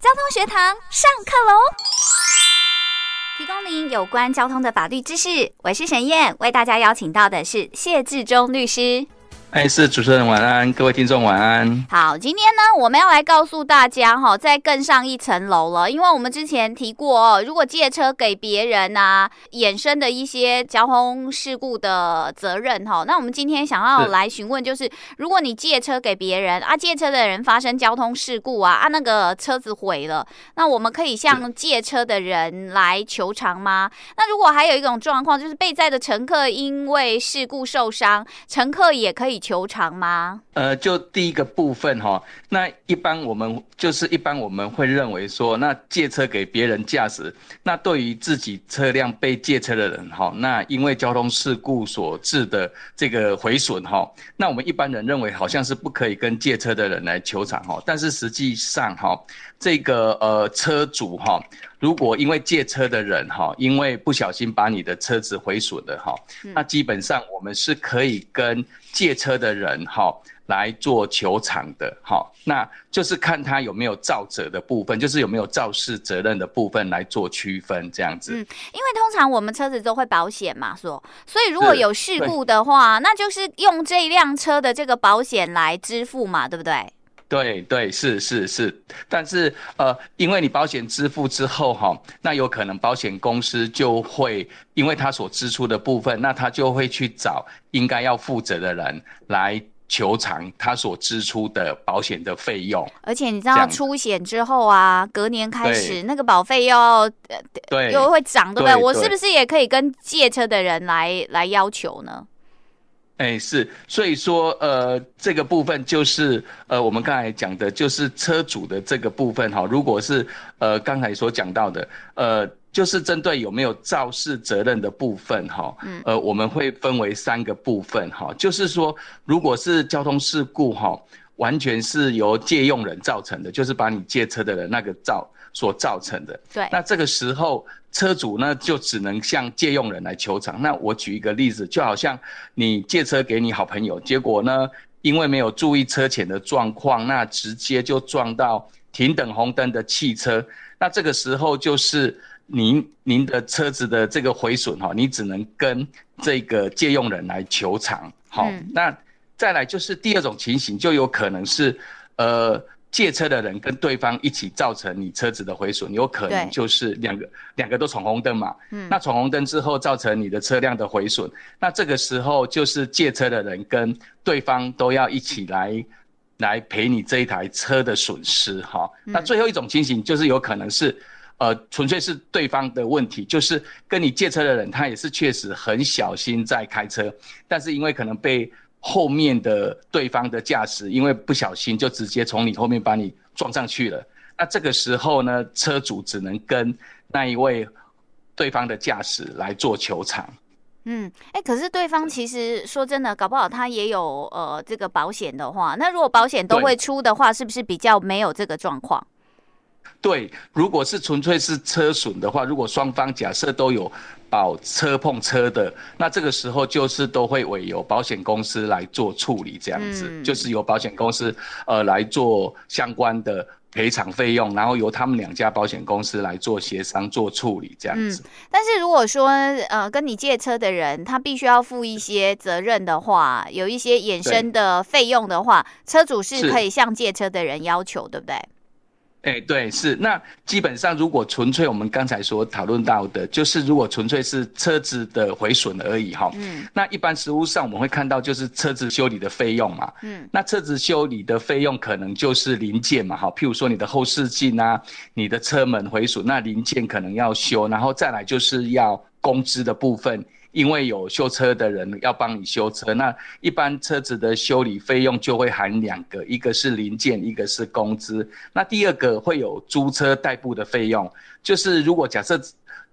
交通学堂上课喽！提供您有关交通的法律知识。我是沈燕，为大家邀请到的是谢志忠律师。哎，是主持人晚安，各位听众晚安。好，今天呢，我们要来告诉大家哈，再更上一层楼了，因为我们之前提过哦，如果借车给别人啊，衍生的一些交通事故的责任哈，那我们今天想要来询问，就是如果你借车给别人啊，借车的人发生交通事故啊，啊，那个车子毁了，那我们可以向借车的人来求偿吗？那如果还有一种状况，就是被载的乘客因为事故受伤，乘客也可以。求偿吗？呃，就第一个部分哈，那一般我们就是一般我们会认为说，那借车给别人驾驶，那对于自己车辆被借车的人哈，那因为交通事故所致的这个毁损哈，那我们一般人认为好像是不可以跟借车的人来求偿哈，但是实际上哈，这个呃车主哈，如果因为借车的人哈，因为不小心把你的车子毁损了哈，那基本上我们是可以跟借车的人哈。来做球场的，哈，那就是看他有没有肇责的部分，就是有没有肇事责任的部分来做区分，这样子。嗯，因为通常我们车子都会保险嘛，说，所以如果有事故的话，那就是用这辆车的这个保险来支付嘛，对不对？对对，是是是，但是呃，因为你保险支付之后哈，那有可能保险公司就会因为他所支出的部分，那他就会去找应该要负责的人来。求偿他所支出的保险的费用，而且你知道出险之后啊，隔年开始那个保费又要对又会涨，对不对？我是不是也可以跟借车的人来来要求呢？哎，是，所以说呃，这个部分就是呃，我们刚才讲的就是车主的这个部分哈。如果是呃刚才所讲到的呃。就是针对有没有肇事责任的部分，哈，呃，我们会分为三个部分，哈，就是说，如果是交通事故，哈，完全是由借用人造成的，就是把你借车的人那个造所造成的，对，那这个时候车主呢就只能向借用人来求偿。那我举一个例子，就好像你借车给你好朋友，结果呢，因为没有注意车前的状况，那直接就撞到停等红灯的汽车，那这个时候就是。您您的车子的这个毁损哈，你只能跟这个借用人来求偿。好、嗯，那再来就是第二种情形，就有可能是呃借车的人跟对方一起造成你车子的毁损，有可能就是两个两个都闯红灯嘛。嗯，那闯红灯之后造成你的车辆的毁损，那这个时候就是借车的人跟对方都要一起来来赔你这一台车的损失。哈、嗯，那最后一种情形就是有可能是。呃，纯粹是对方的问题，就是跟你借车的人，他也是确实很小心在开车，但是因为可能被后面的对方的驾驶，因为不小心就直接从你后面把你撞上去了。那这个时候呢，车主只能跟那一位对方的驾驶来做求偿。嗯，哎、欸，可是对方其实说真的，搞不好他也有呃这个保险的话，那如果保险都会出的话，是不是比较没有这个状况？对，如果是纯粹是车损的话，如果双方假设都有保车碰车的，那这个时候就是都会委由保险公司来做处理，这样子，嗯、就是由保险公司呃来做相关的赔偿费用，然后由他们两家保险公司来做协商做处理，这样子。嗯、但是如果说呃跟你借车的人他必须要负一些责任的话，有一些衍生的费用的话，车主是可以向借车的人要求，对不对？哎、欸，对，是。那基本上，如果纯粹我们刚才所讨论到的，就是如果纯粹是车子的毁损而已哈，嗯，那一般实务上我们会看到就是车子修理的费用嘛，嗯，那车子修理的费用可能就是零件嘛，哈，譬如说你的后视镜啊，你的车门毁损，那零件可能要修，然后再来就是要工资的部分。因为有修车的人要帮你修车，那一般车子的修理费用就会含两个，一个是零件，一个是工资。那第二个会有租车代步的费用，就是如果假设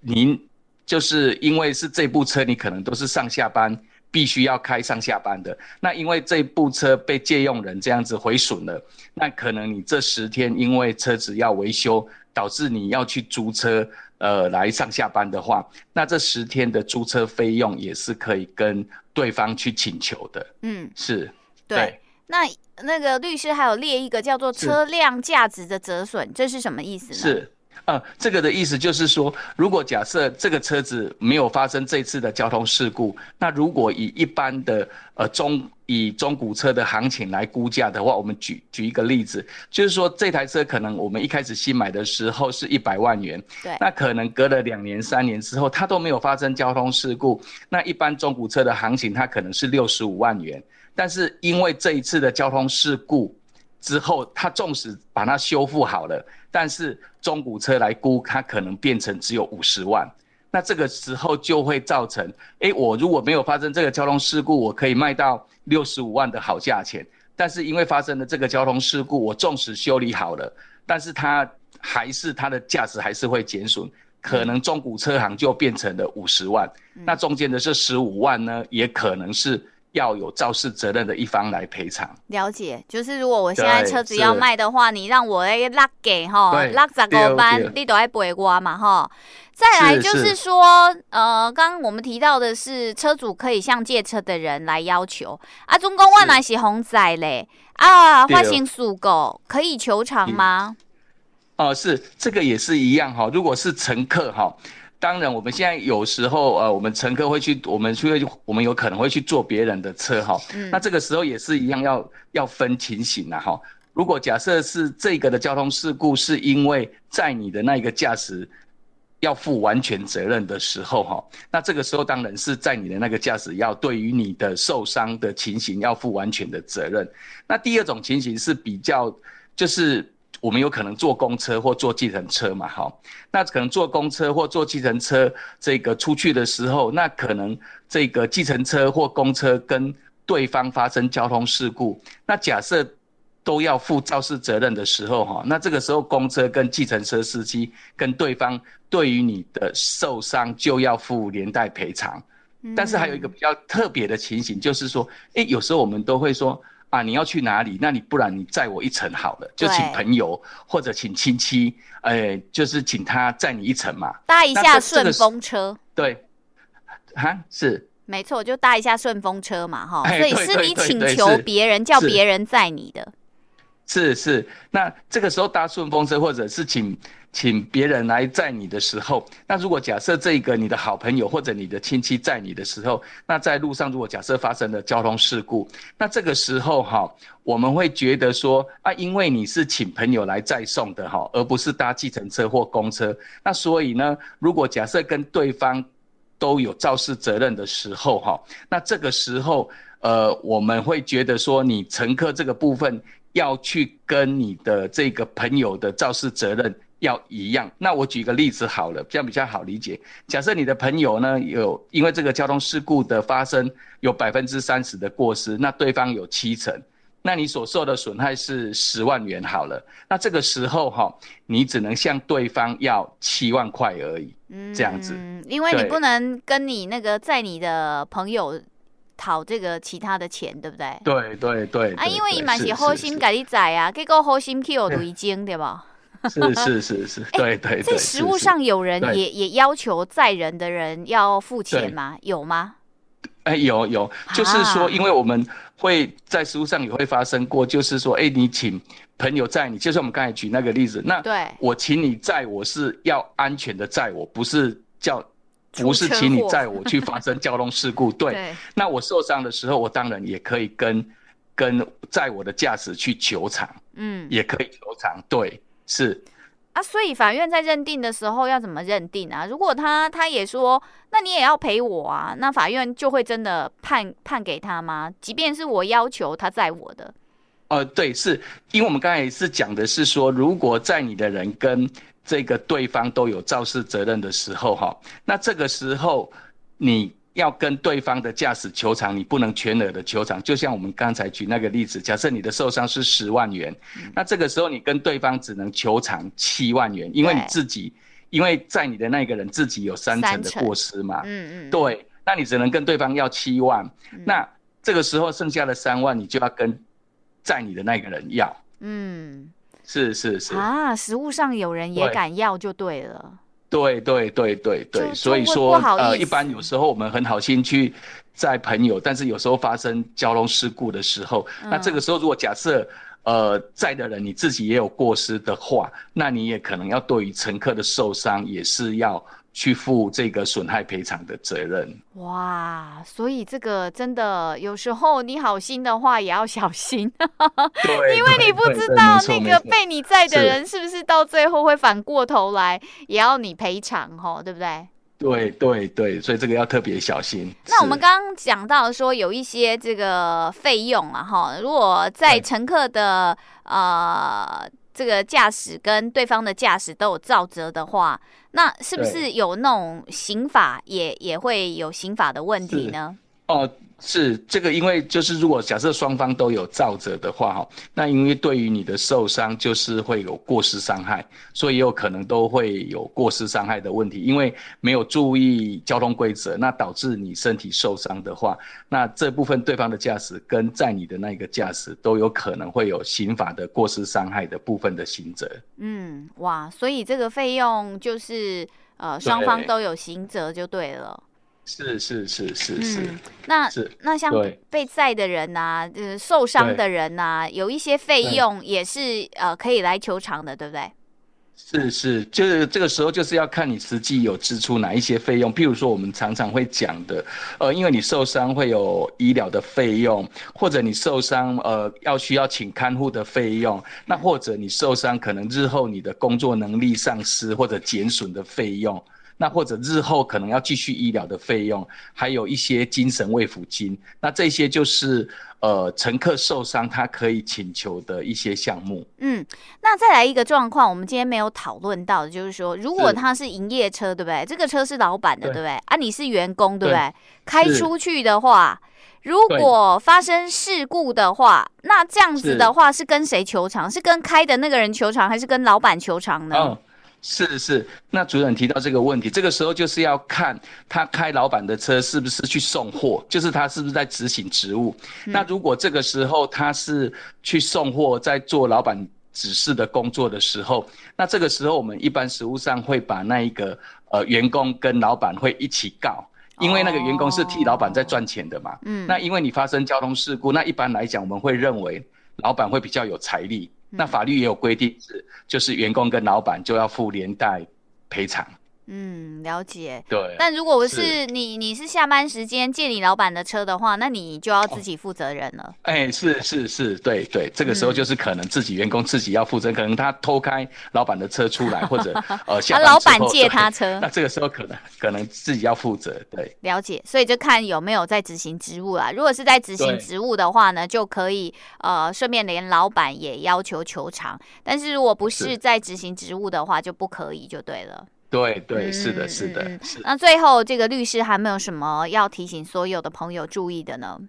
您就是因为是这部车，你可能都是上下班必须要开上下班的，那因为这部车被借用人这样子毁损了，那可能你这十天因为车子要维修，导致你要去租车。呃，来上下班的话，那这十天的租车费用也是可以跟对方去请求的。嗯，是，对。对那那个律师还有列一个叫做车辆价值的折损，这是什么意思呢？是。呃，这个的意思就是说，如果假设这个车子没有发生这次的交通事故，那如果以一般的呃中以中古车的行情来估价的话，我们举举一个例子，就是说这台车可能我们一开始新买的时候是一百万元，对，那可能隔了两年三年之后，它都没有发生交通事故，那一般中古车的行情它可能是六十五万元，但是因为这一次的交通事故。之后，他纵使把它修复好了，但是中古车来估，它可能变成只有五十万。那这个时候就会造成，哎，我如果没有发生这个交通事故，我可以卖到六十五万的好价钱。但是因为发生了这个交通事故，我纵使修理好了，但是它还是它的价值还是会减损，可能中古车行就变成了五十万。那中间的这十五万呢，也可能是。要有肇事责任的一方来赔偿。了解，就是如果我现在车子要卖的话，你让我来拉给哈，拉十个班，你都要赔我嘛哈。再来就是说，是是呃，刚刚我们提到的是车主可以向借车的人来要求啊，中公万来是红仔嘞啊，发行诉狗可以求偿吗？哦、呃，是这个也是一样哈，如果是乘客哈。当然，我们现在有时候，呃，我们乘客会去，我们去，我们有可能会去坐别人的车，哈、嗯。那这个时候也是一样要，要要分情形了，哈。如果假设是这个的交通事故，是因为在你的那一个驾驶要负完全责任的时候，哈，那这个时候当然是在你的那个驾驶要对于你的受伤的情形要负完全的责任。那第二种情形是比较，就是。我们有可能坐公车或坐计程车嘛，哈，那可能坐公车或坐计程车这个出去的时候，那可能这个计程车或公车跟对方发生交通事故，那假设都要负肇事责任的时候，哈，那这个时候公车跟计程车司机跟对方对于你的受伤就要负连带赔偿，但是还有一个比较特别的情形，就是说，诶，有时候我们都会说。啊，你要去哪里？那你不然你载我一程好了，就请朋友或者请亲戚，哎、欸，就是请他载你一程嘛，搭一下顺风车。对，哈，是，没错，就搭一下顺风车嘛，哈、欸，所以是你请求别人叫别人载你的。是是，那这个时候搭顺风车，或者是请请别人来载你的时候，那如果假设这个你的好朋友或者你的亲戚载你的时候，那在路上如果假设发生了交通事故，那这个时候哈，我们会觉得说啊，因为你是请朋友来载送的哈，而不是搭计程车或公车，那所以呢，如果假设跟对方都有肇事责任的时候哈，那这个时候呃，我们会觉得说你乘客这个部分。要去跟你的这个朋友的肇事责任要一样。那我举个例子好了，这样比较好理解。假设你的朋友呢，有因为这个交通事故的发生有百分之三十的过失，那对方有七成，那你所受的损害是十万元好了。那这个时候哈，你只能向对方要七万块而已，这样子。嗯，因为你不能跟你那个在你的朋友。讨这个其他的钱，对不对？对对对啊，因为伊嘛是好心给你载啊，结果好心去有违经，对吧？是是是是，对对对。在实物上，有人也也要求载人的人要付钱吗？有吗？哎，有有，就是说，因为我们会在实物上也会发生过，就是说，哎，你请朋友载你，就是我们刚才举那个例子，那对，我请你载，我是要安全的载，我不是叫。不是请你载我去发生交通事故，对，对。那我受伤的时候，我当然也可以跟跟载我的驾驶去球场，嗯，也可以球场，对，是。啊，所以法院在认定的时候要怎么认定啊？如果他他也说，那你也要赔我啊，那法院就会真的判判给他吗？即便是我要求他载我的。呃，对，是因为我们刚才是讲的是说，如果在你的人跟这个对方都有肇事责任的时候，哈，那这个时候你要跟对方的驾驶求偿，你不能全额的求偿。就像我们刚才举那个例子，假设你的受伤是十万元，那这个时候你跟对方只能求偿七万元，因为你自己，因为在你的那个人自己有三成的过失嘛，嗯嗯，对，那你只能跟对方要七万，那这个时候剩下的三万你就要跟载你的那个人要，嗯。是是是啊，食物上有人也敢要就对了。对对对对对，所以说呃，一般有时候我们很好心去载朋友，但是有时候发生交通事故的时候，嗯、那这个时候如果假设呃载的人你自己也有过失的话，那你也可能要对于乘客的受伤也是要。去负这个损害赔偿的责任。哇，所以这个真的有时候你好心的话也要小心，对，因为你不知道那个被你载的人是不是到最后会反过头来也要你赔偿哈，对不对？对对对，所以这个要特别小心。那我们刚刚讲到说有一些这个费用啊哈，如果在乘客的呃。这个驾驶跟对方的驾驶都有造责的话，那是不是有那种刑法也也会有刑法的问题呢？哦。是这个，因为就是如果假设双方都有造责的话，哈，那因为对于你的受伤就是会有过失伤害，所以也有可能都会有过失伤害的问题，因为没有注意交通规则，那导致你身体受伤的话，那这部分对方的驾驶跟在你的那个驾驶都有可能会有刑法的过失伤害的部分的刑责。嗯，哇，所以这个费用就是呃双方都有刑责就对了。是是是是是，嗯、那是那像被载的人呐、啊，呃，受伤的人呐、啊，有一些费用也是呃可以来求偿的，对不对？是是，就是这个时候就是要看你实际有支出哪一些费用，譬如说我们常常会讲的，呃，因为你受伤会有医疗的费用，或者你受伤呃要需要请看护的费用，那或者你受伤可能日后你的工作能力丧失或者减损的费用。那或者日后可能要继续医疗的费用，还有一些精神慰抚金，那这些就是呃乘客受伤他可以请求的一些项目。嗯，那再来一个状况，我们今天没有讨论到的，就是说，如果他是营业车，对不对？这个车是老板的，对，不对？啊，你是员工，对不对？对，开出去的话，如果发生事故的话，那这样子的话是跟谁求偿？是跟开的那个人求偿，还是跟老板求偿呢？哦是是，那主任提到这个问题，这个时候就是要看他开老板的车是不是去送货，就是他是不是在执行职务。嗯。那如果这个时候他是去送货，在做老板指示的工作的时候，那这个时候我们一般实务上会把那一个呃员工跟老板会一起告，因为那个员工是替老板在赚钱的嘛。嗯。那因为你发生交通事故，那一般来讲我们会认为老板会比较有财力。那法律也有规定，是就是员工跟老板就要付连带赔偿。嗯，了解。对。但如果是你，你是下班时间借你老板的车的话，那你就要自己负责任了。哎、哦欸，是是是，对对，这个时候就是可能自己员工自己要负责、嗯，可能他偷开老板的车出来，或者 呃老板借他车，那这个时候可能可能自己要负责。对，了解。所以就看有没有在执行职务啦。如果是在执行职务的话呢，就可以呃顺便连老板也要求求偿。但是如果不是在执行职务的话，就不可以，就对了。对对，是的，是的，嗯，是。那最后，这个律师还没有什么要提醒所有的朋友注意的呢？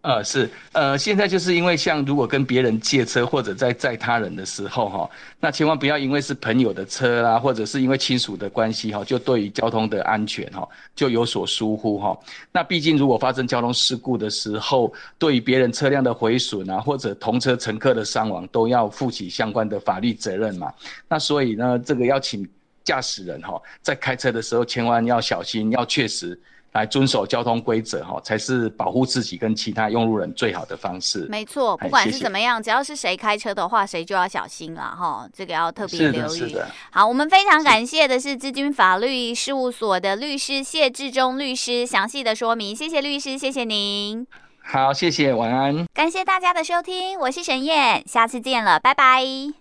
呃，是，呃，现在就是因为像如果跟别人借车或者在载他人的时候，哈，那千万不要因为是朋友的车啦，或者是因为亲属的关系，哈，就对于交通的安全，哈，就有所疏忽，哈。那毕竟如果发生交通事故的时候，对于别人车辆的毁损啊，或者同车乘客的伤亡，都要负起相关的法律责任嘛。那所以呢，这个要请。驾驶人哈，在开车的时候千万要小心，要确实来遵守交通规则哈，才是保护自己跟其他用路人最好的方式。没错，不管是怎么样，只要是谁开车的话，谁就要小心了哈。这个要特别留意。是的。好，我们非常感谢的是资军法律事务所的律师谢志忠律师详细的说明，谢谢律师，谢谢您。好，谢谢，晚安。感谢大家的收听，我是沈燕，下次见了，拜拜。